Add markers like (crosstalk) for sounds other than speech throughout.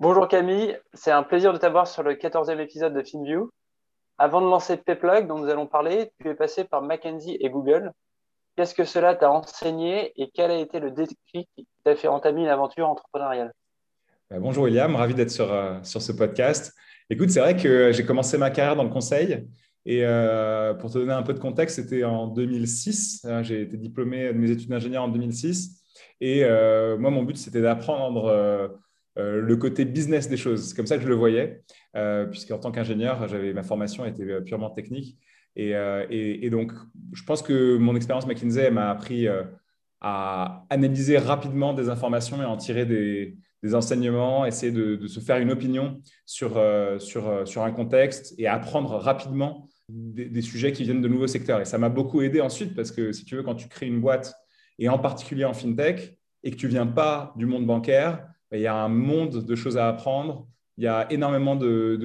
Bonjour Camille, c'est un plaisir de t'avoir sur le 14e épisode de FinView. Avant de lancer Payplug, dont nous allons parler, tu es passé par McKinsey et Google. Qu'est-ce que cela t'a enseigné et quel a été le déclic qui t'a fait entamer une aventure entrepreneuriale? Euh, Bonjour William, ravi d'être sur, euh, sur ce podcast. Écoute, c'est vrai que j'ai commencé ma carrière dans le conseil et euh, pour te donner un peu de contexte, c'était en 2006. J'ai été diplômé de mes études d'ingénieur en 2006 et moi, mon but, c'était d'apprendre le côté business des choses. C'est comme ça que je le voyais, euh, puisqu'en tant qu'ingénieur, j'avais ma formation était euh, purement technique. Et, donc, je pense que mon expérience McKinsey m'a appris à analyser rapidement des informations et en tirer des, enseignements, essayer de, se faire une opinion sur, sur, sur un contexte et apprendre rapidement des, des, sujets qui viennent de nouveaux secteurs. Et ça m'a beaucoup aidé ensuite parce que si tu veux, quand tu crées une boîte, et en particulier en fintech, et que tu viens pas du monde bancaire, il y a un monde de choses à apprendre. Il y a énormément de,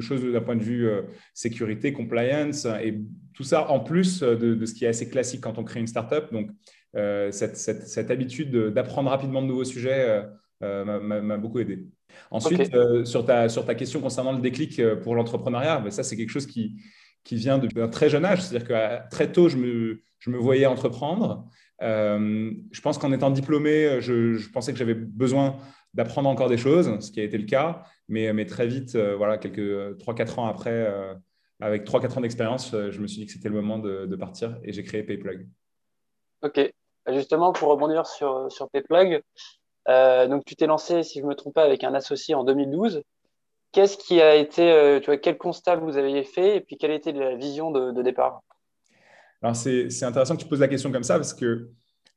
choses d'un point de vue euh, sécurité, compliance, et tout ça en plus de, ce qui est assez classique quand on crée une startup. Donc, euh, cette, habitude d'apprendre rapidement de nouveaux sujets euh, m'a beaucoup aidé. Ensuite, sur, ta, sur ta question concernant le déclic pour l'entrepreneuriat, ben, ça, c'est quelque chose qui, qui vient depuis un très jeune âge. C'est-à-dire que très tôt, je me, je me voyais entreprendre. Euh, je pense qu'en étant diplômé, je, pensais que j'avais besoin d'apprendre encore des choses, ce qui a été le cas, mais, mais très vite, euh, voilà, quelques 3-4 ans après, euh, avec 3-4 ans d'expérience, je me suis dit que c'était le moment de, partir et j'ai créé Payplug. Ok, justement, pour rebondir sur, sur Payplug, donc tu t'es lancé, si je ne me trompe pas, avec un associé en 2012. Qu'est-ce qui a été, tu vois, quel constat vous avez fait et puis quelle était la vision de départ? Alors, c'est intéressant que tu poses la question comme ça parce que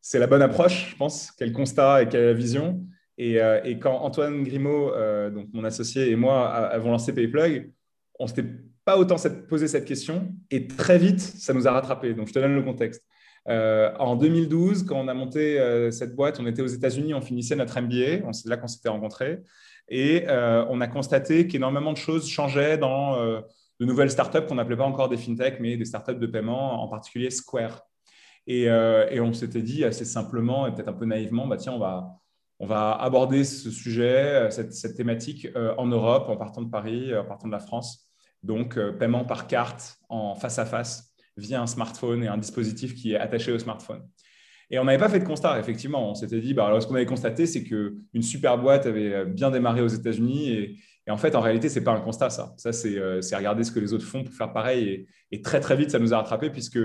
c'est la bonne approche, je pense, quel constat et quelle vision. Et, euh, quand Antoine Grimaud, euh, donc mon associé, et moi avons lancé Payplug, on ne s'était pas autant posé cette question et très vite, ça nous a rattrapé. Donc, je te donne le contexte. Euh, en 2012, quand on a monté cette boîte, on était aux États-Unis, on finissait notre MBA, c'est là qu'on s'était rencontrés, et on a constaté qu'énormément de choses changeaient dans de nouvelles startups qu'on n'appelait pas encore des fintech, mais des startups de paiement, en particulier Square. Et, euh, on s'était dit assez simplement et peut-être un peu naïvement, bah, tiens, on va, on va aborder ce sujet, euh, cette, thématique euh, en Europe, en partant de Paris, en partant de la France. Donc, paiement par carte en face à face via un smartphone et un dispositif qui est attaché au smartphone. Et on n'avait pas fait de constat, effectivement. On s'était dit, bah, alors, ce qu'on avait constaté, c'est qu'une super boîte avait bien démarré aux États-Unis et, et en fait, en réalité, ce n'est pas un constat, ça. Ça, euh, c'est regarder ce que les autres font pour faire pareil. Et, très, très vite, ça nous a rattrapé, puisque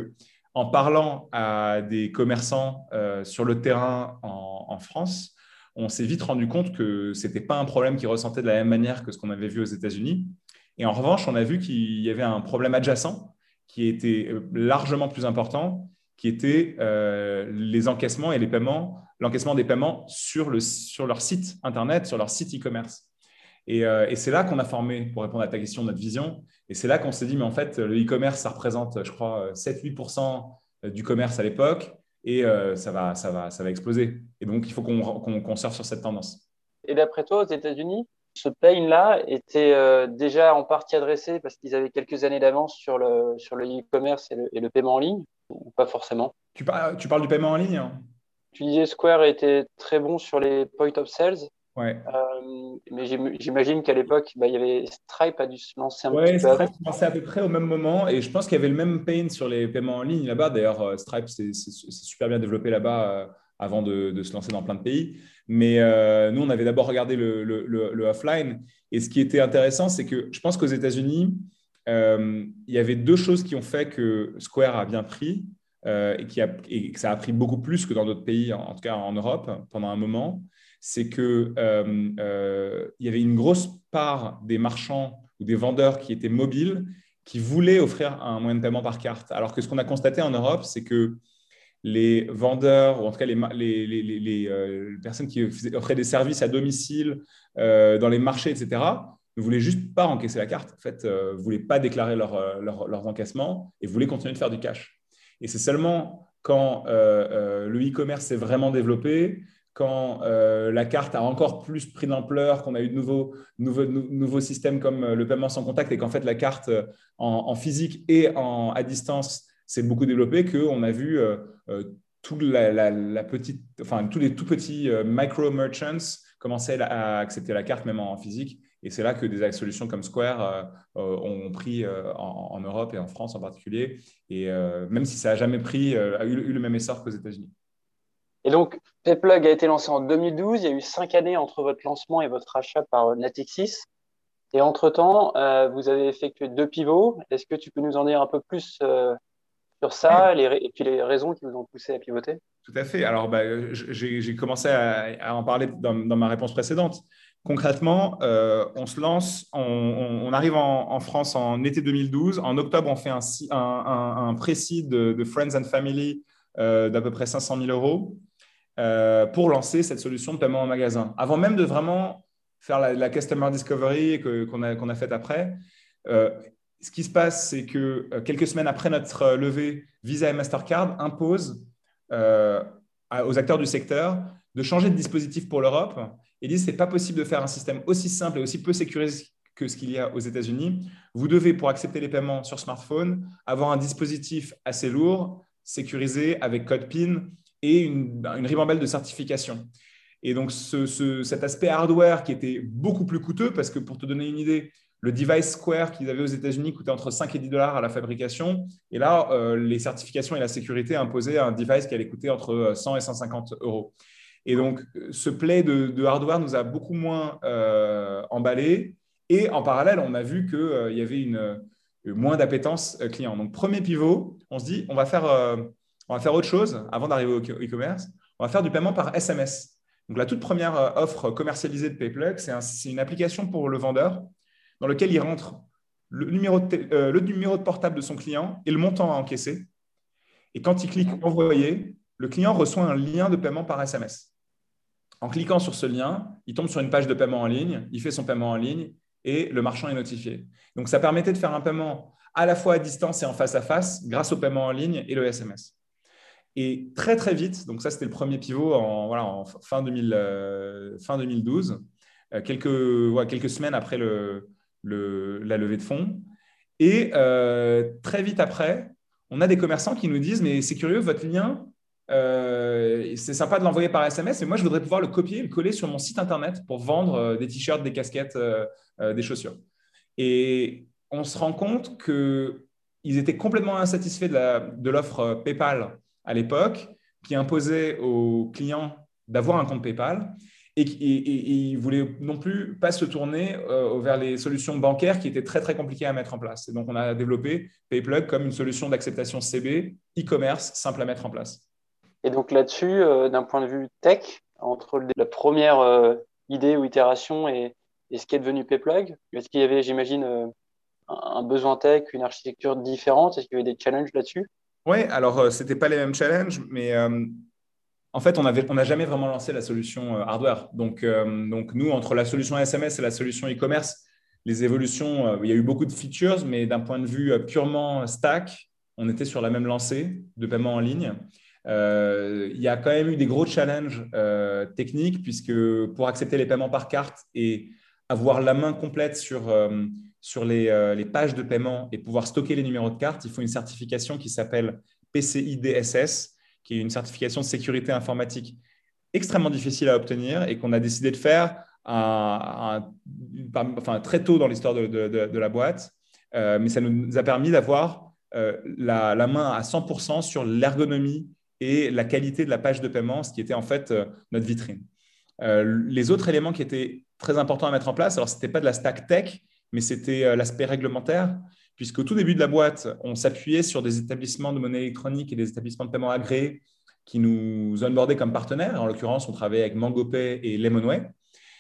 en parlant à des commerçants euh, sur le terrain en, France, on s'est vite rendu compte que ce n'était pas un problème qu'ils ressentaient de la même manière que ce qu'on avait vu aux États-Unis. Et en revanche, on a vu qu'il y avait un problème adjacent qui était euh, largement plus important, qui était les encaissements et les paiements, l'encaissement des paiements sur, sur leur site Internet, sur leur site e-commerce. Euh, et, c'est là qu'on a formé, pour répondre à ta question, notre vision. Et c'est là qu'on s'est dit, mais en fait, le e-commerce, ça représente, je crois, 7-8% du commerce à l'époque. Et euh, ça, va, ça, va, ça va exploser. Et donc, il faut qu'on surfe sur cette tendance. Et d'après toi, aux États-Unis, ce pain-là était euh, déjà en partie adressé parce qu'ils avaient quelques années d'avance sur le sur le e-commerce et, le, paiement en ligne, ou pas forcément? Tu, parles, tu parles du paiement en ligne hein? Tu disais Square était très bon sur les point of sales. Ouais. Euh, mais j'imagine qu'à l'époque, bah, il y avait Stripe a dû se lancer un ouais, petit peu. Stripe commençait à peu près au même moment et je pense qu'il y avait le même pain sur les paiements en ligne là-bas. D'ailleurs, euh, Stripe, c'est super bien développé là-bas euh, avant de, se lancer dans plein de pays. Mais nous, on avait d'abord regardé le, le, offline. Et ce qui était intéressant, c'est que je pense qu'aux États-Unis, il y avait deux choses qui ont fait que Square a bien pris et, qui a, et que ça a pris beaucoup plus que dans d'autres pays, en tout cas en Europe, pendant un moment c'est qu'il euh, euh, y avait une grosse part des marchands ou des vendeurs qui étaient mobiles, qui voulaient offrir un moyen de paiement par carte. Alors que ce qu'on a constaté en Europe, c'est que les vendeurs, ou en tout cas les, les, personnes qui offraient des services à domicile, dans les marchés, etc., ne voulaient juste pas encaisser la carte. En fait, ne voulaient pas déclarer leurs encaissements et voulaient continuer de faire du cash. Et c'est seulement quand le e-commerce s'est vraiment développé, quand euh, la carte a encore plus pris d'ampleur, qu'on a eu de nouveaux, nouveaux, nouveaux, systèmes comme euh, le paiement sans contact et qu'en fait la carte euh, en, physique et en, à distance s'est beaucoup développée, qu'on a vu tous les tout petits micro merchants commencer à accepter la carte même en, physique. Et c'est là que des solutions comme Square ont pris en, Europe et en France en particulier. Et même si ça n'a jamais pris, a eu le même essor qu'aux États-Unis. Et donc, Payplug a été lancé en 2012. Il y a eu cinq années entre votre lancement et votre achat par Natixis. Et entre-temps, euh, vous avez effectué deux pivots. Est-ce que tu peux nous en dire un peu plus euh, sur ça et puis les raisons qui vous ont poussé à pivoter? Tout à fait. Alors, bah, j'ai commencé à, en parler dans, ma réponse précédente. Concrètement, euh, on se lance, on, arrive en, France en été 2012. En octobre, on fait un, un, un précis de, de, Friends and Family d'à peu près 500 000 euros. Euh, pour lancer cette solution de paiement en magasin. Avant même de vraiment faire la, Customer Discovery qu'on a, qu'on a faite après, euh, ce qui se passe, c'est que euh, quelques semaines après notre levée, Visa et Mastercard imposent aux acteurs du secteur de changer de dispositif pour l'Europe et disent c'est pas possible de faire un système aussi simple et aussi peu sécurisé que ce qu'il y a aux États-Unis. Vous devez, pour accepter les paiements sur smartphone, avoir un dispositif assez lourd, sécurisé, avec code PIN, et une, une ribambelle de certification. Et donc, cet aspect hardware qui était beaucoup plus coûteux, parce que pour te donner une idée, le device Square qu'ils avaient aux États-Unis coûtait entre 5 et 10 dollars à la fabrication. Et là, euh, les certifications et la sécurité imposaient un device qui allait coûter entre 100 et 150 euros. Et donc, ce play de, hardware nous a beaucoup moins euh, emballé. Et en parallèle, on a vu qu'il euh, y avait une, moins d'appétence client. Donc, premier pivot, on se dit, on va faire on va faire autre chose avant d'arriver au e-commerce. On va faire du paiement par SMS. Donc, la toute première euh, offre commercialisée de PayPlug, c'est une application pour le vendeur dans lequel il rentre le numéro, de euh, le numéro de portable de son client et le montant à encaisser. Et quand il clique Envoyer, le client reçoit un lien de paiement par SMS. En cliquant sur ce lien, il tombe sur une page de paiement en ligne, il fait son paiement en ligne et le marchand est notifié. Donc, ça permettait de faire un paiement à la fois à distance et en face à face grâce au paiement en ligne et le SMS. Et très, très vite, donc ça, c'était le premier pivot en, voilà, en fin, 2000, euh, 2012, euh, quelques, quelques semaines après le, la levée de fonds. Et euh, très vite après, on a des commerçants qui nous disent, mais c'est curieux, votre lien, c'est sympa de l'envoyer par SMS, mais moi, je voudrais pouvoir le copier et le coller sur mon site Internet pour vendre des t-shirts, des casquettes, des chaussures. Et on se rend compte qu'ils étaient complètement insatisfaits de l'offre PayPal à l'époque qui imposait aux clients d'avoir un compte PayPal et, ils ne voulaient non plus pas se tourner euh, vers les solutions bancaires qui étaient très très compliquées à mettre en place. Et donc on a développé PayPlug comme une solution d'acceptation CB, e-commerce simple à mettre en place. Et donc là-dessus, euh, d'un point de vue tech, entre la première euh, idée ou itération et, ce qui est devenu PayPlug, est-ce qu'il y avait, j'imagine, un besoin tech, une architecture différente? Est-ce qu'il y avait des challenges là-dessus? Oui, alors euh, ce n'était pas les mêmes challenges, mais euh, en fait, on n'a jamais vraiment lancé la solution euh, hardware. Donc, donc, nous, entre la solution SMS et la solution e-commerce, les évolutions, il y a eu beaucoup de features, mais d'un point de vue purement stack, on était sur la même lancée de paiement en ligne. il y a quand même eu des gros challenges techniques, puisque pour accepter les paiements par carte et avoir la main complète sur sur euh, les, pages de paiement et pouvoir stocker les numéros de carte, il faut une certification qui s'appelle PCI DSS, qui est une certification de sécurité informatique extrêmement difficile à obtenir et qu'on a décidé de faire enfin, très tôt dans l'histoire de, la boîte. Euh, mais ça nous a permis d'avoir euh, la, la, main à 100% sur l'ergonomie et la qualité de la page de paiement, ce qui était en fait notre vitrine. les autres éléments qui étaient très importants à mettre en place, alors ce n'était pas de la stack tech, mais c'était euh, l'aspect réglementaire, puisqu'au tout début de la boîte, on s'appuyait sur des établissements de monnaie électronique et des établissements de paiement agréés qui nous onboardaient comme partenaires. En l'occurrence, on travaillait avec MangoPay et Lemonway.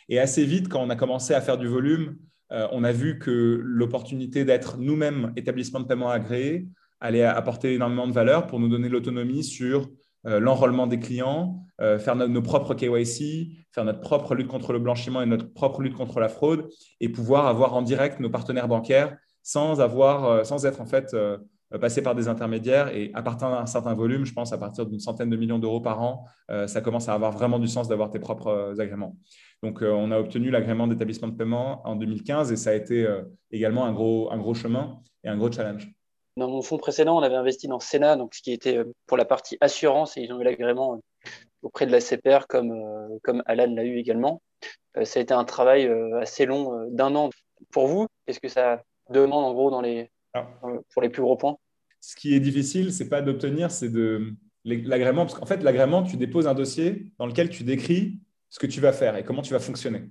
Et assez vite, quand on a commencé à faire du volume, euh, on a vu que l'opportunité d'être nous-mêmes établissement de paiement agréé allait apporter énormément de valeur pour nous donner l'autonomie sur l'enrôlement des clients, faire nos propres KYC, faire notre propre lutte contre le blanchiment et notre propre lutte contre la fraude, et pouvoir avoir en direct nos partenaires bancaires sans, avoir, sans être en fait passé par des intermédiaires. Et à partir d'un certain volume, je pense à partir d'une centaine de millions d'euros par an, ça commence à avoir vraiment du sens d'avoir tes propres agréments. Donc, on a obtenu l'agrément d'établissement de paiement en 2015 et ça a été également un gros, un gros chemin et un gros challenge. Dans mon fonds précédent, on avait investi dans Sénat, donc ce qui était euh, pour la partie assurance, et ils ont eu l'agrément euh, auprès de la CPR, comme, euh, comme Alan l'a eu également. Ça a été un travail assez long d'un an. Pour vous, qu'est-ce que ça demande en gros dans les, pour les plus gros points? Ce qui est difficile, c'est pas d'obtenir, c'est de l'agrément, parce qu'en fait, l'agrément, tu déposes un dossier dans lequel tu décris ce que tu vas faire et comment tu vas fonctionner.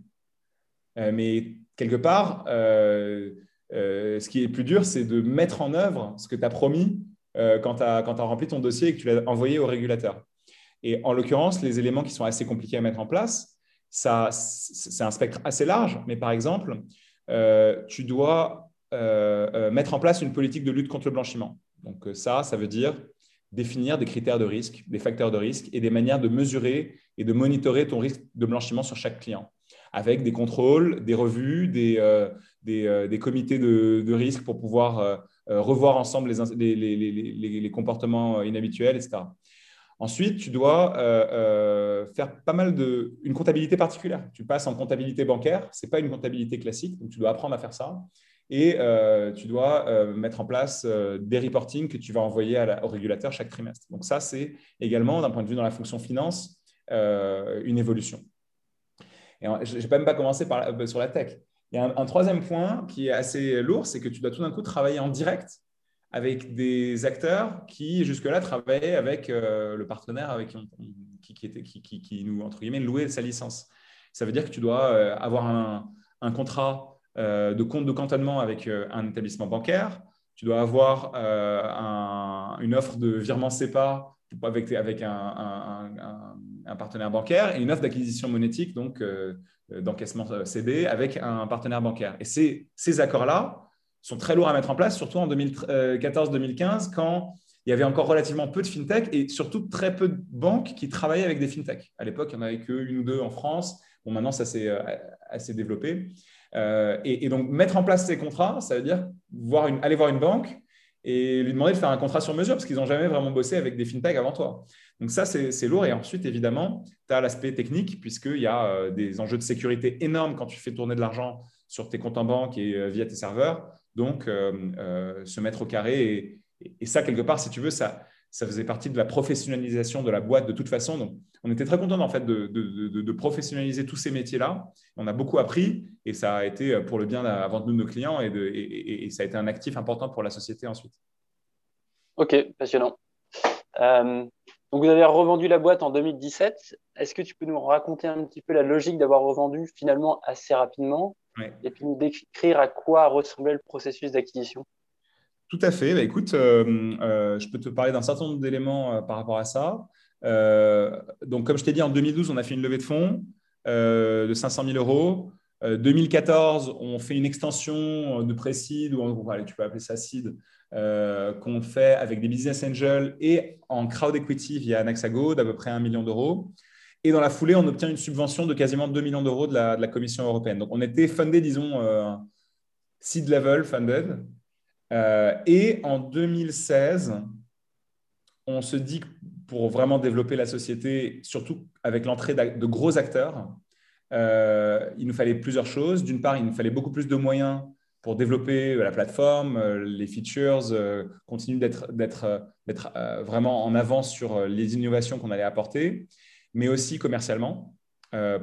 mais quelque part, euh, ce qui est plus dur, c'est de mettre en œuvre ce que tu as promis euh, quand tu as, rempli ton dossier et que tu l'as envoyé au régulateur. Et en l'occurrence, les éléments qui sont assez compliqués à mettre en place, c'est un spectre assez large, mais par exemple, euh, tu dois mettre en place une politique de lutte contre le blanchiment. Donc ça, ça veut dire définir des critères de risque, des facteurs de risque et des manières de mesurer et de monitorer ton risque de blanchiment sur chaque client avec des contrôles, des revues, des, euh, euh, des, comités de, risque pour pouvoir euh, revoir ensemble les, les, comportements inhabituels, etc. Ensuite, tu dois faire pas mal de une comptabilité particulière. Tu passes en comptabilité bancaire, c'est pas une comptabilité classique, donc tu dois apprendre à faire ça. Et tu dois mettre en place des reportings que tu vas envoyer au régulateur chaque trimestre. Donc ça, c'est également, d'un point de vue dans la fonction finance, une évolution. Et je n'ai même pas commencé euh, sur la tech. Il y a un, troisième point qui est assez lourd, c'est que tu dois tout d'un coup travailler en direct avec des acteurs qui jusque-là travaillaient avec euh, le partenaire avec qui, nous, louait sa licence. Ça veut dire que tu dois euh, avoir un, contrat de compte de cantonnement avec un établissement bancaire, tu dois avoir un, une offre de virement CEPA avec, un partenaire bancaire et une offre d'acquisition monétique, donc euh, euh, d'encaissement euh, CD, avec un partenaire bancaire. Et ces, ces accords-là sont très lourds à mettre en place, surtout en 2014-2015, quand il y avait encore relativement peu de fintech et surtout très peu de banques qui travaillaient avec des fintech. À l'époque, il n'y en avait qu'une ou deux en France. Bon, maintenant, ça s'est assez développé. et, donc, mettre en place ces contrats, ça veut dire voir une, aller voir une banque et lui demander de faire un contrat sur mesure parce qu'ils n'ont jamais vraiment bossé avec des fintech avant toi. Donc ça, c'est lourd. Et ensuite, évidemment, tu as l'aspect technique, puisqu'il y a euh, des enjeux de sécurité énormes quand tu fais tourner de l'argent sur tes comptes en banque et euh, via tes serveurs. Donc, euh, se mettre au carré. Et, ça, quelque part, si tu veux, ça, faisait partie de la professionnalisation de la boîte de toute façon. On était très content en fait de, professionnaliser tous ces métiers-là. On a beaucoup appris et ça a été pour le bien avant de nos clients et, et, ça a été un actif important pour la société ensuite. Ok, passionnant. Donc, vous avez revendu la boîte en 2017. Est-ce que tu peux nous raconter un petit peu la logique d'avoir revendu finalement assez rapidement et puis nous décrire à quoi ressemblait le processus d'acquisition? Tout à fait. Bah, écoute, euh, euh, je peux te parler d'un certain nombre d'éléments euh, par rapport à ça. Donc, comme je t'ai dit, en 2012, on a fait une levée de fonds de 500 000 euros. 2014, on fait une extension de Précide, ou tu peux appeler ça seed, euh, qu'on fait avec des business angels et en crowd equity via Anaxago d'à peu près 1 million d'euros. Et dans la foulée, on obtient une subvention de quasiment 2 millions d'euros de la, Commission européenne. Donc, on était fundé, disons, euh, seed level funded. Euh, et en 2016, on se dit pour vraiment développer la société, surtout avec l'entrée de gros acteurs, il nous fallait plusieurs choses. D'une part, il nous fallait beaucoup plus de moyens pour développer euh, la plateforme, euh, les features, euh, continuer d'être vraiment en avance sur les innovations qu'on allait apporter, mais aussi commercialement,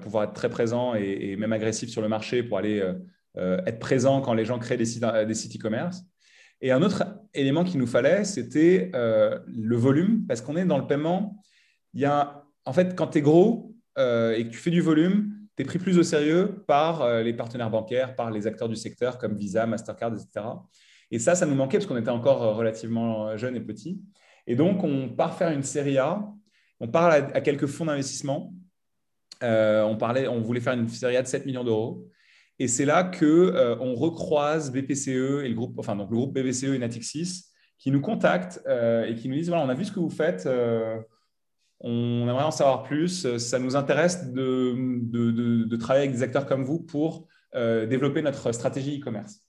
pouvoir être très présent et, même agressif sur le marché pour aller être présent quand les gens créent des sites des sites e-commerce. Et un autre élément qu'il nous fallait, c'était le volume, parce qu'on est dans le paiement. Il y a, en fait, quand tu es gros et que tu fais du volume, tu es pris plus au sérieux par euh, les partenaires bancaires, par les acteurs du secteur comme Visa, Mastercard, etc. Et ça, ça nous manquait parce qu'on était encore euh, relativement euh, jeunes et petits. Et donc, on part faire une série A, on parle à, quelques fonds d'investissement. on, parlait, on voulait faire une série A de 7 millions d'euros. Et c'est là que on recroise BPCE et le groupe, enfin donc le groupe BPCE et Natixis qui nous contactent et qui nous disent voilà, on a vu ce que vous faites on aimerait en savoir plus. Ça nous intéresse de, de, travailler avec des acteurs comme vous pour développer notre stratégie e-commerce.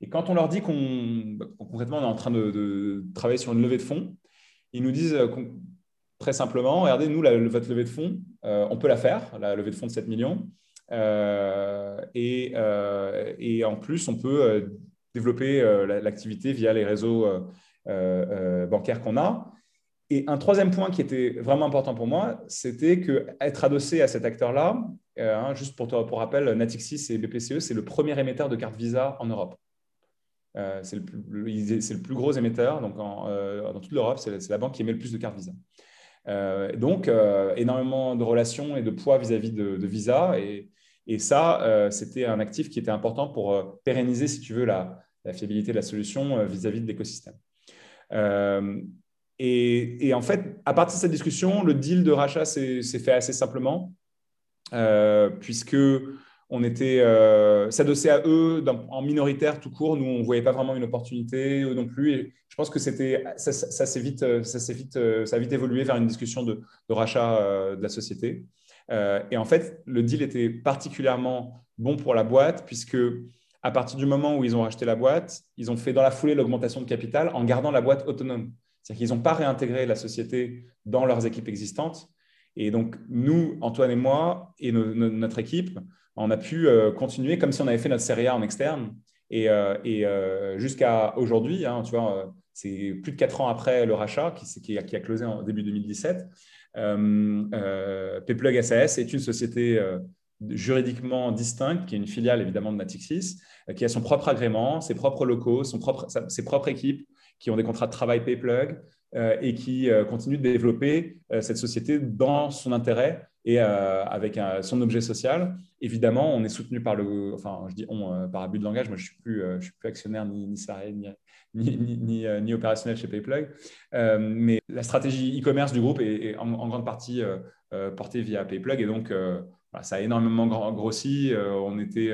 Et quand on leur dit qu'on concrètement on est en train de, travailler sur une levée de fonds, ils nous disent très simplement, regardez, nous, votre levée de fonds, on peut la faire, la levée de fonds de 7 millions. Et, et, en plus, on peut développer l'activité via les réseaux bancaires qu'on a. Et un troisième point qui était vraiment important pour moi, c'était qu'être adossé à cet acteur-là, euh, hein, juste pour, pour rappel, Natixis et BPCE, c'est le premier émetteur de carte Visa en Europe. Euh, c'est le, plus gros émetteur, donc euh, dans toute l'Europe, c'est la banque qui émet le plus de cartes Visa. donc, énormément de relations et de poids vis-à-vis de, Visa. Et, et ça, c'était un actif qui était important pour pérenniser, si tu veux, la, fiabilité de la solution vis-à-vis de l'écosystème. Et, en fait, à partir de cette discussion, le deal de rachat s'est fait assez simplement, euh, puisque on était euh, à eux en minoritaire tout court. Nous, on ne voyait pas vraiment une opportunité, eux non plus. Et je pense que c'était ça, s'est vite, ça vite, ça a vite évolué vers une discussion de, rachat euh, de la société. Euh, et en fait, le deal était particulièrement bon pour la boîte, puisque à partir du moment où ils ont racheté la boîte, ils ont fait dans la foulée l'augmentation de capital en gardant la boîte autonome. C'est-à-dire qu'ils n'ont pas réintégré la société dans leurs équipes existantes. Et donc, nous, Antoine et moi, et notre équipe, on a pu euh, continuer comme si on avait fait notre série A en externe. Et, euh, jusqu'à aujourd'hui, hein, tu vois, c'est plus de quatre ans après le rachat qui a closé en début 2017. Payplug SAS est une société juridiquement distincte, qui est une filiale évidemment de Natixis, qui a son propre agrément, ses propres locaux, son propre, ses propres équipes, qui ont des contrats de travail PayPlug euh, et qui euh, continuent de développer euh, cette société dans son intérêt et avec son objet social. Évidemment, on est soutenu par le, enfin, je dis on, par abus de langage. Moi, je suis plus, je suis plus actionnaire ni, ni salarié ni, ni, ni, opérationnel chez PayPlug. mais la stratégie e-commerce du groupe est, en, grande partie portée via PayPlug et donc ça a énormément grossi. on, était,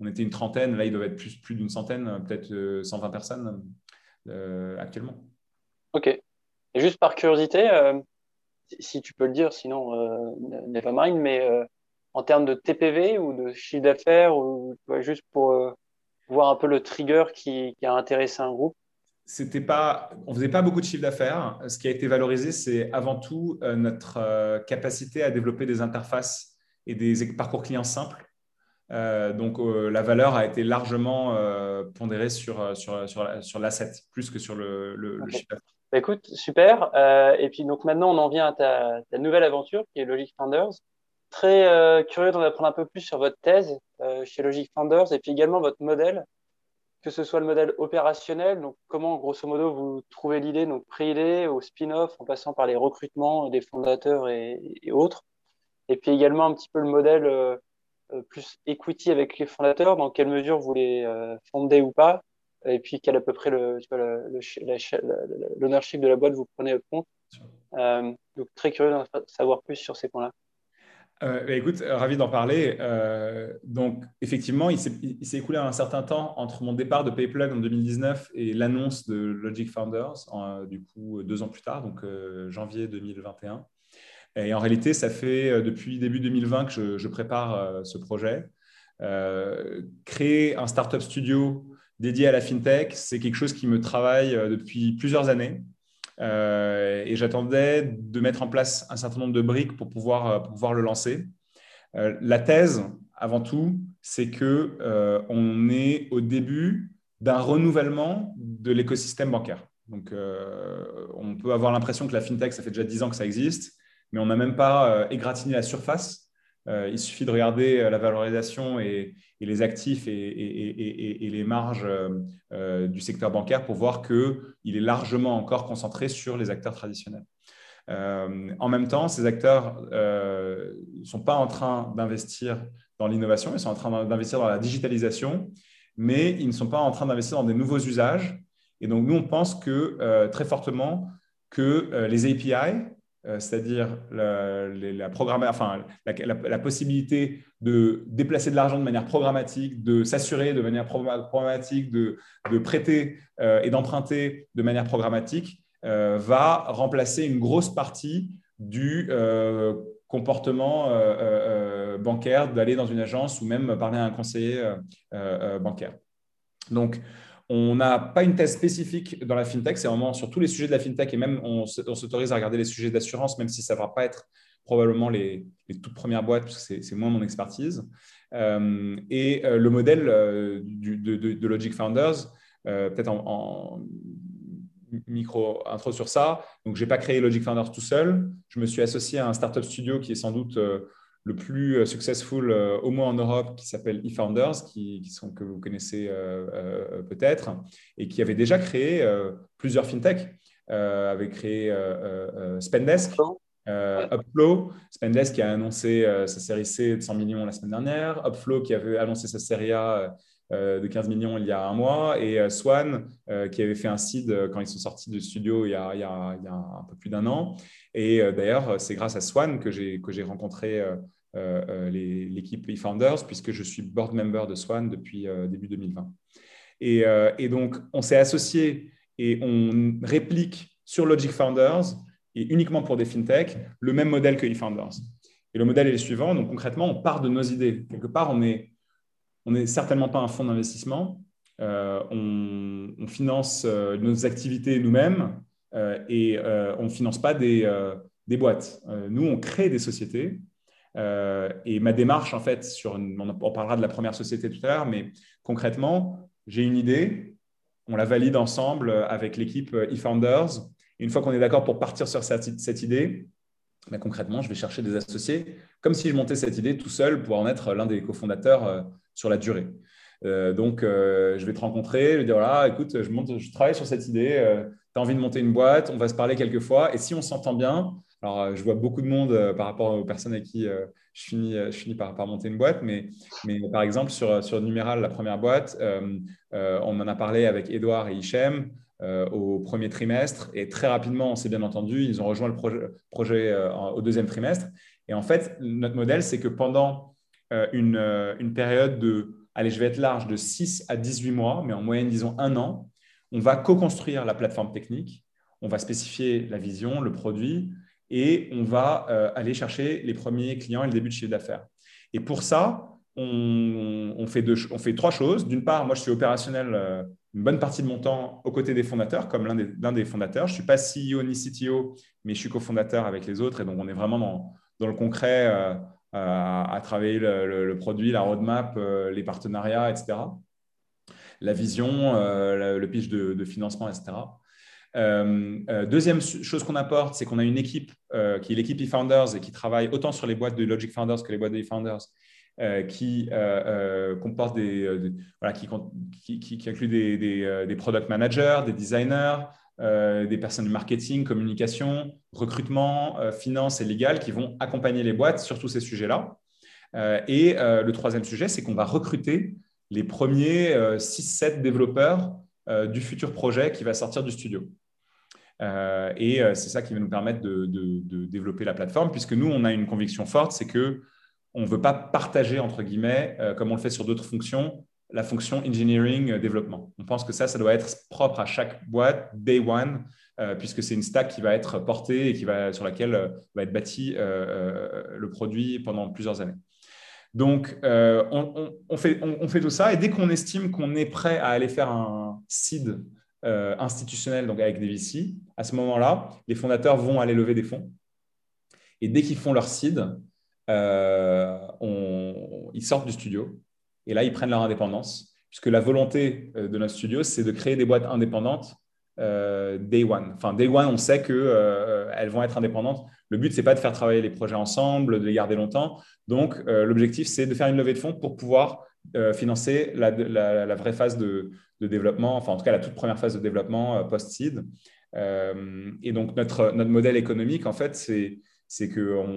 on était une trentaine, là il doit être plus, plus d'une centaine, peut-être 120 personnes euh, actuellement. Ok. Et juste par curiosité, euh, si tu peux le dire, sinon euh, pas mind, mais en termes de TPV ou de chiffre d'affaires, ou juste pour voir un peu le trigger qui, a intéressé un groupe c'était pas, on faisait pas beaucoup de chiffre d'affaires. Ce qui a été valorisé, c'est avant tout notre capacité à développer des interfaces et des parcours clients simples euh, donc, euh, la valeur a été largement euh, pondérée sur, sur, sur, l'asset, plus que sur le, le, chiffre bah, écoute, super. et puis, donc maintenant, on en vient à ta, nouvelle aventure qui est Logic Founders. Très curieux d'en apprendre un peu plus sur votre thèse chez Logic Founders et puis également votre modèle, que ce soit le modèle opérationnel, donc comment, grosso modo, vous trouvez l'idée, donc pré-idée au spin-off, en passant par les recrutements des fondateurs et, et, autres. Et puis également un petit peu le modèle euh, plus equity avec les fondateurs, dans quelle mesure vous les euh, fondez ou pas, et puis quel à peu près le, l'ownership de la boîte vous prenez au compte. Euh, donc très curieux d'en savoir plus sur ces points-là. Bah, écoute, ravi d'en parler. donc, effectivement, il s'est écoulé un certain temps entre mon départ de PayPlug en 2019 et l'annonce de Logic Founders, du coup, deux ans plus tard, donc janvier 2021. Et en réalité, ça fait euh, depuis début 2020 que je, prépare euh, ce projet. Euh, créer un startup studio dédié à la fintech, c'est quelque chose qui me travaille depuis plusieurs années. Et j'attendais de mettre en place un certain nombre de briques pour pouvoir, pouvoir le lancer. la thèse, avant tout, c'est que on est au début d'un renouvellement de l'écosystème bancaire. Donc, on peut avoir l'impression que la fintech, ça fait déjà 10 ans que ça existe mais on n'a même pas euh, égratigné la surface. Euh, il suffit de regarder euh, la valorisation et, les actifs et, les marges du secteur bancaire pour voir qu'il est largement encore concentré sur les acteurs traditionnels. en même temps, ces acteurs ne sont pas en train d'investir dans l'innovation, ils sont en train d'investir dans la digitalisation, mais ils ne sont pas en train d'investir dans des nouveaux usages. Et donc, nous, on pense que très fortement que les API, euh, c'est-à-dire la, la, possibilité de déplacer de l'argent de manière programmatique, de s'assurer de manière programmatique, de, prêter euh, et d'emprunter de manière programmatique, euh, va remplacer une grosse partie du comportement bancaire d'aller dans une agence ou même parler à un conseiller bancaire. Donc, on n'a pas une thèse spécifique dans la fintech, c'est vraiment sur tous les sujets de la fintech et même on, s'autorise à regarder les sujets d'assurance, même si ça ne va pas être probablement les, toutes premières boîtes, parce que c'est moins mon expertise. Euh, et euh, le modèle euh, de, Logic Founders, peut-être en, micro intro sur ça. Donc, je n'ai pas créé Logic Founders tout seul. Je me suis associé à un startup studio qui est sans doute le plus euh, successful euh, au moins en Europe qui s'appelle eFounders, qui, qui sont, que vous connaissez euh, peut-être, et qui avait déjà créé plusieurs fintechs, avait créé Spendesk, Upflow, Spendesk qui a annoncé sa série C de 100 millions la semaine dernière, Upflow qui avait annoncé sa série A de 15 millions il y a un mois, et Swan qui avait fait un seed quand ils sont sortis du studio il y a, il y a, un peu plus d'un an. Et d'ailleurs, c'est grâce à Swan que j'ai rencontré euh, euh, l'équipe eFounders, puisque je suis board member de Swan depuis euh, début 2020. Et, et donc, on s'est associé et on réplique sur Logic Founders, et uniquement pour des fintechs, le même modèle que eFounders. Et le modèle est le suivant. Donc, concrètement, on part de nos idées. Quelque part, on n'est on est certainement pas un fonds d'investissement. on, on, finance nos activités nous-mêmes et on ne finance pas des, boîtes. nous, on crée des sociétés euh, et ma démarche, en fait, on, parlera de la première société tout à l'heure, mais concrètement, j'ai une idée, on la valide ensemble avec l'équipe eFounders. Et une fois qu'on est d'accord pour partir sur cette, idée, ben, concrètement, je vais chercher des associés, comme si je montais cette idée tout seul pour en être l'un des cofondateurs euh, sur la durée. Euh, donc, je vais te rencontrer, je vais dire voilà, écoute, je, monte, je travaille sur cette idée, tu as envie de monter une boîte, on va se parler quelques fois, et si on s'entend bien, alors, euh, je vois beaucoup de monde euh, par rapport aux personnes avec qui euh, je finis, je finis par, monter une boîte, mais, mais par exemple, sur, sur Numéral, la première boîte, on en a parlé avec Edouard et Hichem au premier trimestre, et très rapidement, on s'est bien entendu, ils ont rejoint le projet au deuxième trimestre. Et en fait, notre modèle, c'est que pendant une, une période de, allez, je vais être large, de 6 à 18 mois, mais en moyenne, disons un an, on va co-construire la plateforme technique, on va spécifier la vision, le produit, et on va euh, aller chercher les premiers clients et le début de chiffre d'affaires. Et pour ça, on, fait on, fait trois choses. D'une part, moi, je suis opérationnel euh, une bonne partie de mon temps aux côtés des fondateurs, comme l'un des, des, fondateurs. Je ne suis pas CEO ni CTO, mais je suis cofondateur avec les autres. Et donc, on est vraiment dans, dans le concret euh, à travailler le, produit, la roadmap, les partenariats, etc. La vision, le pitch de, financement, etc. Euh, euh, deuxième chose qu'on apporte, c'est qu'on a une équipe euh, qui est l'équipe eFounders et qui travaille autant sur les boîtes de Logic Founders que les boîtes de eFounders, qui comporte des, voilà, qui, inclut des, product managers, des designers, des personnes de marketing, communication, recrutement, finance et légal qui vont accompagner les boîtes sur tous ces sujets-là. et le troisième sujet, c'est qu'on va recruter les premiers 6-7 développeurs du futur projet qui va sortir du studio. Euh, et euh, c'est ça qui va nous permettre de, développer la plateforme, puisque nous, on a une conviction forte, c'est que on ne veut pas partager, entre guillemets, euh, comme on le fait sur d'autres fonctions, la fonction engineering développement. On pense que ça, ça doit être propre à chaque boîte, day one, puisque c'est une stack qui va être portée et qui va, sur laquelle va être bâti le produit pendant plusieurs années. Donc, on, fait, on, fait, tout ça et dès qu'on estime qu'on est prêt à aller faire un seed euh, institutionnel, donc avec des VC, à ce moment-là, les fondateurs vont aller lever des fonds. Et dès qu'ils font leur seed, euh, ils sortent du studio. Et là, ils prennent leur indépendance, puisque la volonté euh, de notre studio, c'est de créer des boîtes indépendantes day one. Enfin, day one, on sait qu'elles vont être indépendantes. Le but, c'est pas de faire travailler les projets ensemble, de les garder longtemps. Donc, l'objectif, c'est de faire une levée de fonds pour pouvoir financer la, vraie phase de, développement, enfin en tout cas la toute première phase de développement euh, post-seed. Euh, et donc notre, notre modèle économique, en fait, c'est, qu'on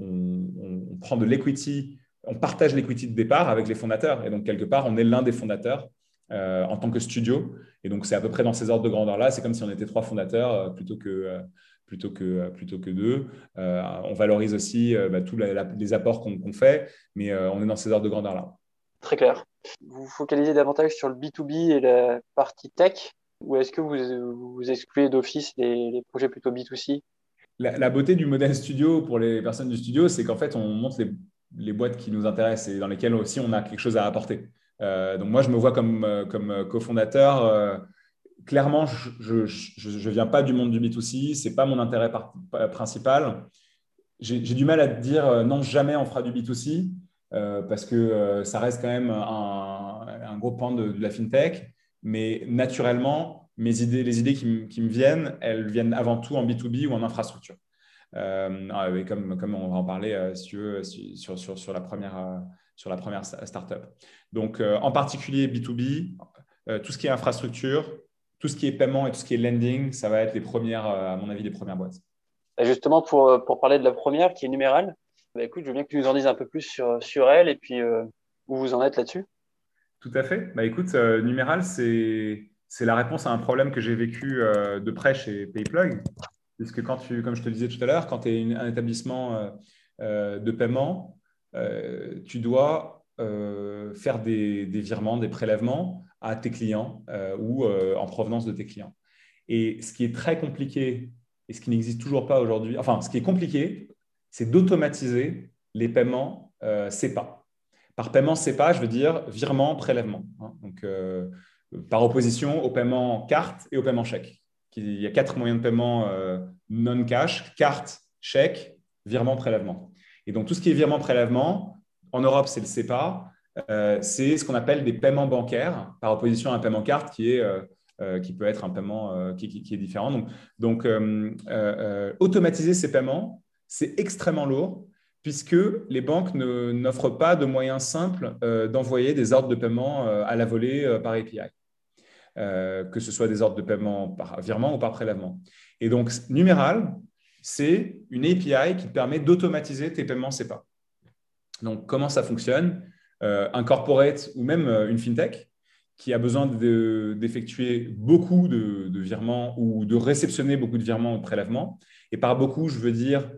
on, prend de l'equity, on partage l'equity de départ avec les fondateurs. Et donc quelque part, on est l'un des fondateurs euh, en tant que studio. Et donc c'est à peu près dans ces ordres de grandeur-là. C'est comme si on était trois fondateurs plutôt que plutôt que, plutôt que deux. on valorise aussi bah, tous les apports qu'on, fait, mais on est dans ces ordres de grandeur-là. Très clair. Vous vous focalisez davantage sur le B2B et la partie tech ou est-ce que vous, vous excluez d'office les, projets plutôt B2C la, beauté du modèle studio pour les personnes du studio, c'est qu'en fait, on monte les, boîtes qui nous intéressent et dans lesquelles aussi on a quelque chose à apporter. Euh, donc moi, je me vois comme, euh, comme cofondateur. Euh, clairement, je ne viens pas du monde du B2C, ce n'est pas mon intérêt principal. J'ai du mal à dire non, jamais on fera du B2C parce que ça reste quand même un, gros point de, la fintech. Mais naturellement, mes idées, les idées qui, me viennent, elles viennent avant tout en B2B ou en infrastructure. Euh, ah comme, comme, on va en parler euh, si tu veux, sur, sur, sur, la première, euh, sur la première startup. Donc, en particulier B2B, tout ce qui est infrastructure, tout ce qui est paiement et tout ce qui est lending, ça va être les premières, à mon avis, les premières boîtes. justement, pour, pour parler de la première qui est Numéral, bah, écoute, je veux bien que tu nous en dises un peu plus sur, sur elle et puis où vous en êtes là-dessus. Tout à fait. Bah, écoute, Numéral, c'est c'est la réponse à un problème que j'ai vécu euh, de près chez PayPlug. Puisque quand tu, comme je te le disais tout à l'heure, quand tu es un établissement euh, euh, de paiement, tu dois faire des, virements, des prélèvements à tes clients ou en provenance de tes clients. Et ce qui est très compliqué et ce qui n'existe toujours pas aujourd'hui, enfin, ce qui est compliqué, c'est d'automatiser les paiements CEPA. Par paiement CEPA, je veux dire virement, prélèvement. Hein. Donc, par opposition au paiement carte et au paiement chèque. Il y a quatre moyens de paiement euh, non-cash, carte, chèque, virement, prélèvement. Et donc, tout ce qui est virement, prélèvement, en Europe, c'est le CEPA, euh, c'est ce qu'on appelle des paiements bancaires, par opposition à un paiement carte qui, euh, qui peut être un paiement qui, est différent. Donc automatiser ces paiements, c'est extrêmement lourd puisque les banques n'offrent pas de moyens simples d'envoyer des ordres de paiement à la volée par API. Euh, que ce soit des ordres de paiement par virement ou par prélèvement. Et donc, Numéral, c'est une API qui te permet d'automatiser tes paiements SEPA. Donc, comment ça fonctionne euh, Un corporate ou même euh, une fintech qui a besoin d'effectuer beaucoup de, virements ou de réceptionner beaucoup de virements ou de prélèvements. Et par beaucoup, je veux dire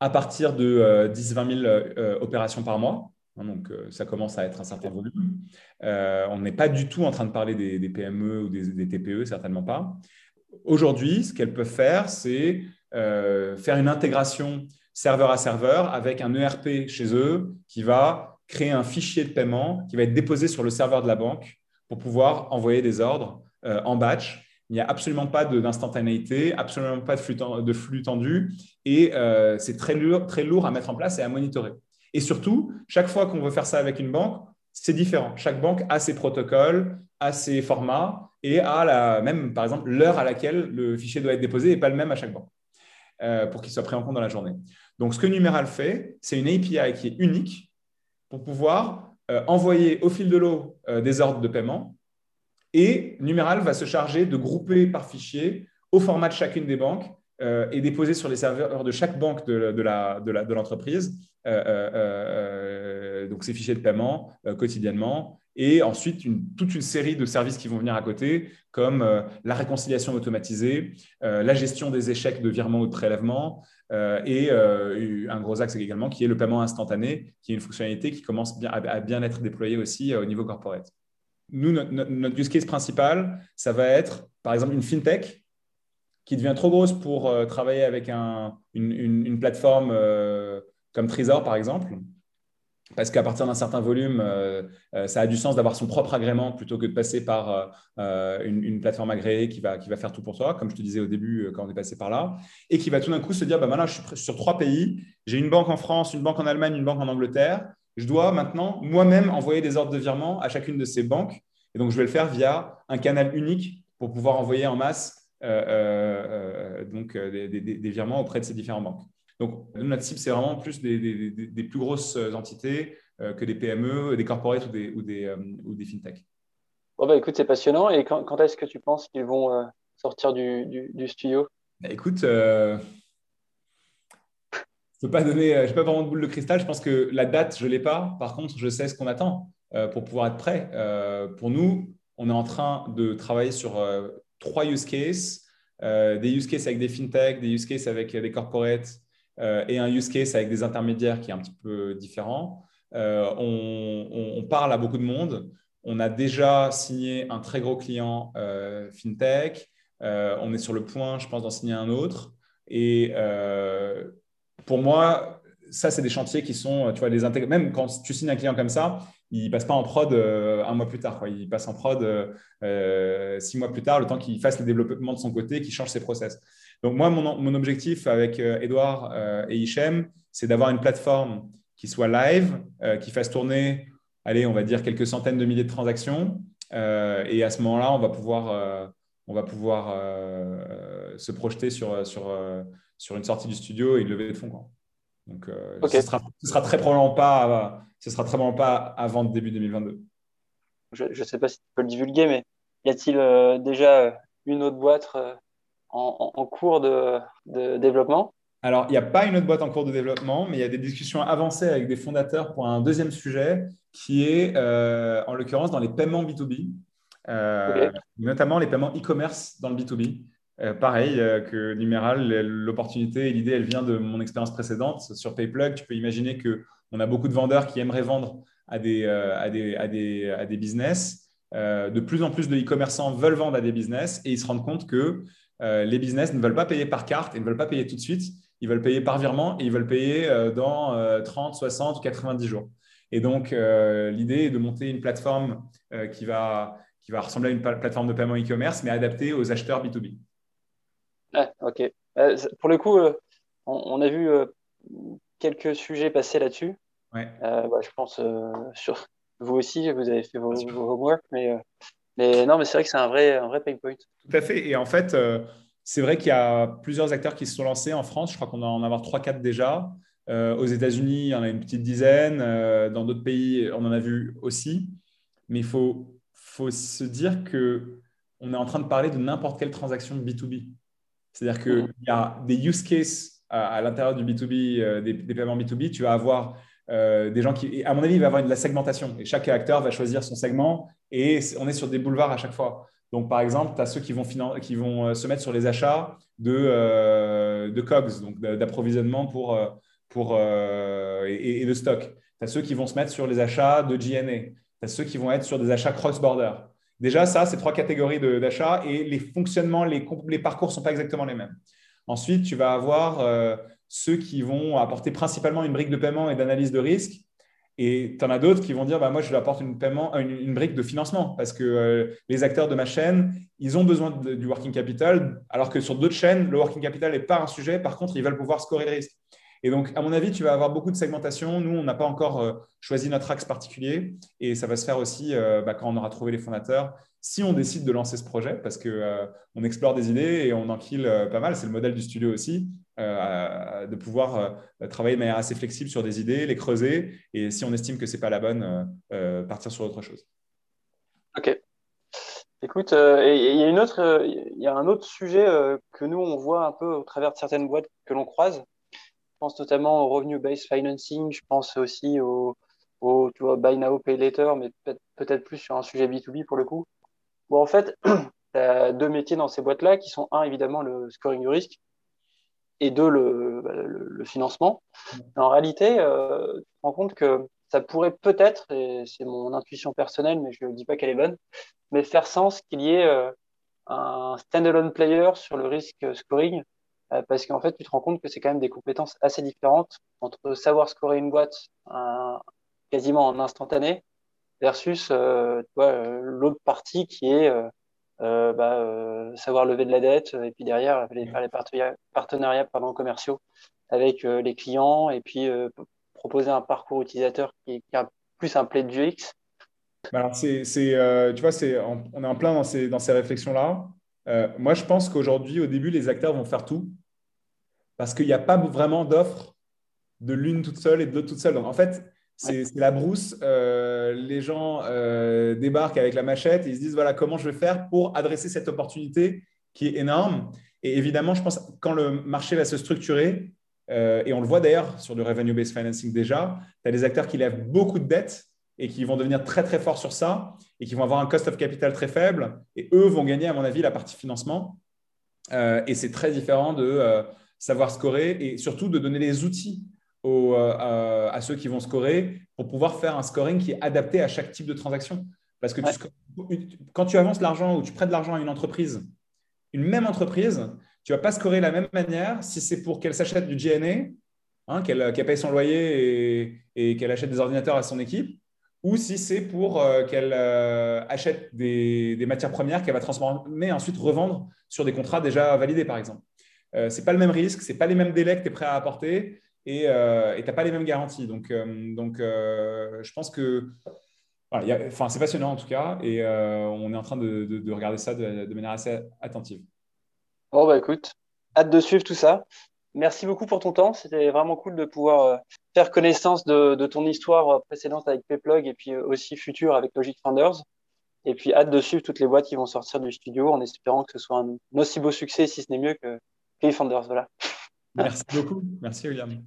à partir de 10-20 000 opérations par mois. Hein, donc, euh, ça commence à être un certain volume. Euh, on n'est pas du tout en train de parler des, PME ou des, TPE, certainement pas. Aujourd'hui, ce qu'elles peuvent faire, c'est euh, faire une intégration serveur à serveur avec un ERP chez eux qui va créer un fichier de paiement qui va être déposé sur le serveur de la banque pour pouvoir envoyer des ordres en batch. Il n'y a absolument pas d'instantanéité, absolument pas de flux, de flux tendu et c'est très lourd, très lourd à mettre en place et à monitorer. Et surtout, chaque fois qu'on veut faire ça avec une banque, c'est différent. Chaque banque a ses protocoles, a ses formats et a la même, par exemple, l'heure à laquelle le fichier doit être déposé n'est pas le même à chaque banque euh, pour qu'il soit pris en compte dans la journée. Donc, ce que Numeral fait, c'est une API qui est unique pour pouvoir euh, envoyer au fil de l'eau euh, des ordres de paiement. Et Numeral va se charger de grouper par fichier au format de chacune des banques et déposer sur les serveurs de chaque banque de l'entreprise euh, euh, donc ces fichiers de paiement quotidiennement et ensuite toute une série de services qui vont venir à côté, comme la réconciliation automatisée, la gestion des échecs de virement ou de prélèvement, et un gros axe également qui est le paiement instantané, qui est une fonctionnalité qui commence bien, à, bien être déployée aussi au niveau corporate. Nous, notre, use case principal, ça va être, par exemple, une fintech qui devient trop grosse pour travailler avec un, une, plateforme comme Trésor, par exemple, parce qu'à partir d'un certain volume, euh, euh, ça a du sens d'avoir son propre agrément plutôt que de passer par euh, une, plateforme agréée qui va, faire tout pour soi, comme je te disais au début quand on est passé par là, et qui va tout d'un coup se dire, bah, maintenant, je suis sur trois pays, j'ai une banque en France, une banque en Allemagne, une banque en Angleterre, je dois maintenant moi-même envoyer des ordres de virement à chacune de ces banques, et donc je vais le faire via un canal unique pour pouvoir envoyer en masse donc, des virements auprès de ces différentes banques. Donc, notre cible, c'est vraiment plus des, plus grosses entités euh, que des PME, des corporates ou des, ou des, euh, ou des fintechs. Bon, bah, écoute, c'est passionnant. Et quand, est-ce que tu penses qu'ils vont euh, sortir du, du, studio? Bah, Écoute, je ne peux pas donner, je pas vraiment de boule de cristal. Je pense que la date, je ne l'ai pas. Par contre, je sais ce qu'on attend pour pouvoir être prêt. pour nous, on est en train de travailler sur trois use cases. des use cases avec des fintechs, des use cases avec des corporates et un use case avec des intermédiaires qui est un petit peu différent. Euh, on, parle à beaucoup de monde. On a déjà signé un très gros client euh, fintech. on est sur le point, je pense, d'en signer un autre. Et pour moi, ça, c'est des chantiers qui sont, tu vois, les Même quand tu signes un client comme ça, il ne passe pas en prod euh, un mois plus tard. Il passe en prod euh, six mois plus tard, le temps qu'il fasse le développement de son côté, qu'il change ses process. Donc, moi, mon, mon objectif avec Edouard et Hichem, c'est d'avoir une plateforme qui soit live, qui fasse tourner, allez, on va dire quelques centaines de milliers de transactions. et à ce moment-là, on va pouvoir, on va pouvoir se projeter sur, sur, sur une sortie du studio et une levée de fonds. Quoi. Donc, euh, ce, sera, sera, très probablement pas, ce sera très probablement pas avant début 2022. Je ne sais pas si tu peux le divulguer, mais y a-t-il euh, déjà une autre boîte euh, en, cours de, développement Alors, il n'y a pas une autre boîte en cours de développement, mais il y a des discussions avancées avec des fondateurs pour un deuxième sujet qui est, en l'occurrence, dans les paiements B2B, notamment les paiements e-commerce dans le B2B. Euh, pareil euh, que Numéral, l'opportunité et l'idée, elle vient de mon expérience précédente sur PayPlug. Tu peux imaginer qu'on a beaucoup de vendeurs qui aimeraient vendre à des, euh, à des, à des, à des business. de plus en plus de e-commerçants veulent vendre à des business et ils se rendent compte que les business ne veulent pas payer par carte et ne veulent pas payer tout de suite. Ils veulent payer par virement et ils veulent payer dans 30, 60 ou 90 jours. Et donc, l'idée est de monter une plateforme qui, va, qui va ressembler à une plateforme de paiement e-commerce, mais adaptée aux acheteurs B2B. Ah, ok. Euh, pour le coup, euh, on, a vu euh, quelques sujets passer là-dessus. Ouais. Bah, je pense sur vous aussi, vous avez fait vos, homework, mais, mais non, mais c'est vrai que c'est un vrai, un vrai pain point. Tout à fait. Et en fait, c'est vrai qu'il y a plusieurs acteurs qui se sont lancés en France. Je crois qu'on en avoir 3-4 déjà. aux États-Unis, il y en a une petite dizaine. dans d'autres pays, on en a vu aussi. Mais il faut, faut se dire qu'on est en train de parler de n'importe quelle transaction B2B. C'est-à-dire qu'il mm. y a des use cases à, l'intérieur du B2B, euh, des, paiements B2B. Tu vas avoir euh, des gens qui, à mon avis, il va y avoir de la segmentation. Et chaque acteur va choisir son segment et on est sur des boulevards à chaque fois. Donc, par exemple, tu as ceux qui vont, qui vont euh, se mettre sur les achats de, de COGS, donc d'approvisionnement pour, pour, et, de stock. Tu as ceux qui vont se mettre sur les achats de GNA. Tu as ceux qui vont être sur des achats cross-border. Déjà, ça, c'est trois catégories d'achats et les fonctionnements, les, parcours ne sont pas exactement les mêmes. Ensuite, tu vas avoir euh, ceux qui vont apporter principalement une brique de paiement et d'analyse de risque. Et tu en as d'autres qui vont dire bah, Moi, je lui apporte une, brique de financement parce que euh, les acteurs de ma chaîne, ils ont besoin du working capital, alors que sur d'autres chaînes, le working capital n'est pas un sujet. Par contre, ils veulent pouvoir scorer le risque. Et donc, à mon avis, tu vas avoir beaucoup de segmentation. Nous, on n'a pas encore euh, choisi notre axe particulier et ça va se faire aussi euh, bah, quand on aura trouvé les fondateurs. Si on décide de lancer ce projet, parce qu'on euh, explore des idées et on enquille pas mal, c'est le modèle du studio aussi, de pouvoir travailler de manière assez flexible sur des idées, les creuser et si on estime que ce n'est pas la bonne, partir sur autre chose. Ok. Écoute, il y a y a un autre sujet que nous on voit un peu au travers de certaines boîtes que l'on croise, pense notamment au revenue-based financing, je pense aussi au, tu vois, buy now, pay later, mais peut-être plus sur un sujet B2B pour le coup. Bon, en fait, (clears throat) tu as deux métiers dans ces boîtes-là qui sont, un, évidemment, le scoring du risque et deux, le, bah, le, financement. En réalité, euh, tu te rends compte que ça pourrait peut-être, et c'est mon intuition personnelle, mais je ne dis pas qu'elle est bonne, mais faire sens qu'il y ait euh, un standalone player sur le risque scoring parce qu'en fait, tu te rends compte que c'est quand même des compétences assez différentes entre savoir scorer une boîte quasiment en instantané versus euh, euh, l'autre partie qui est bah, savoir lever de la dette et puis derrière faire les partenariats, commerciaux avec les clients et puis proposer un parcours utilisateur qui, qui a plus un play de UX. Bah, c'est, tu vois, c'est, on est en plein dans ces, dans ces réflexions-là. moi, je pense qu'aujourd'hui, au début, les acteurs vont faire tout parce qu'il n'y a pas vraiment d'offre de l'une toute seule et de l'autre toute seule. Donc, en fait, c'est la brousse. Euh, les gens euh, débarquent avec la machette et ils se disent voilà comment je vais faire pour adresser cette opportunité qui est énorme. Et évidemment, je pense quand le marché va se structurer, euh, et on le voit d'ailleurs sur le revenue-based financing déjà, tu as des acteurs qui lèvent beaucoup de dettes et qui vont devenir très très forts sur ça et qui vont avoir un cost of capital très faible. Et eux vont gagner, à mon avis, la partie financement. et c'est très différent de savoir scorer et surtout de donner les outils euh, à, ceux qui vont scorer pour pouvoir faire un scoring qui est adapté à chaque type de transaction. Parce que quand tu avances l'argent ou tu prêtes de l'argent à une entreprise, une même entreprise, tu vas pas scorer de la même manière si c'est pour qu'elle s'achète du GNA, hein, qu'elle paye son loyer et, qu'elle achète des ordinateurs à son équipe, ou si c'est pour euh, qu'elle euh, achète des, matières premières qu'elle va transformer et ensuite revendre sur des contrats déjà validés, par exemple. Euh, ce n'est pas le même risque, ce n'est pas les mêmes délais que tu es prêt à apporter et tu n'as pas les mêmes garanties. Donc, donc je pense que enfin, c'est passionnant en tout cas et on est en train de, regarder ça de, de manière assez attentive. Bon, bah écoute, hâte de suivre tout ça. Merci beaucoup pour ton temps. C'était vraiment cool de pouvoir euh, faire connaissance de, ton histoire euh, précédente avec Payplug et puis euh, aussi future avec Logic Founders. Et puis hâte de suivre toutes les boîtes qui vont sortir du studio en espérant que ce soit un aussi beau succès, si ce n'est mieux que Merci beaucoup. Merci, William.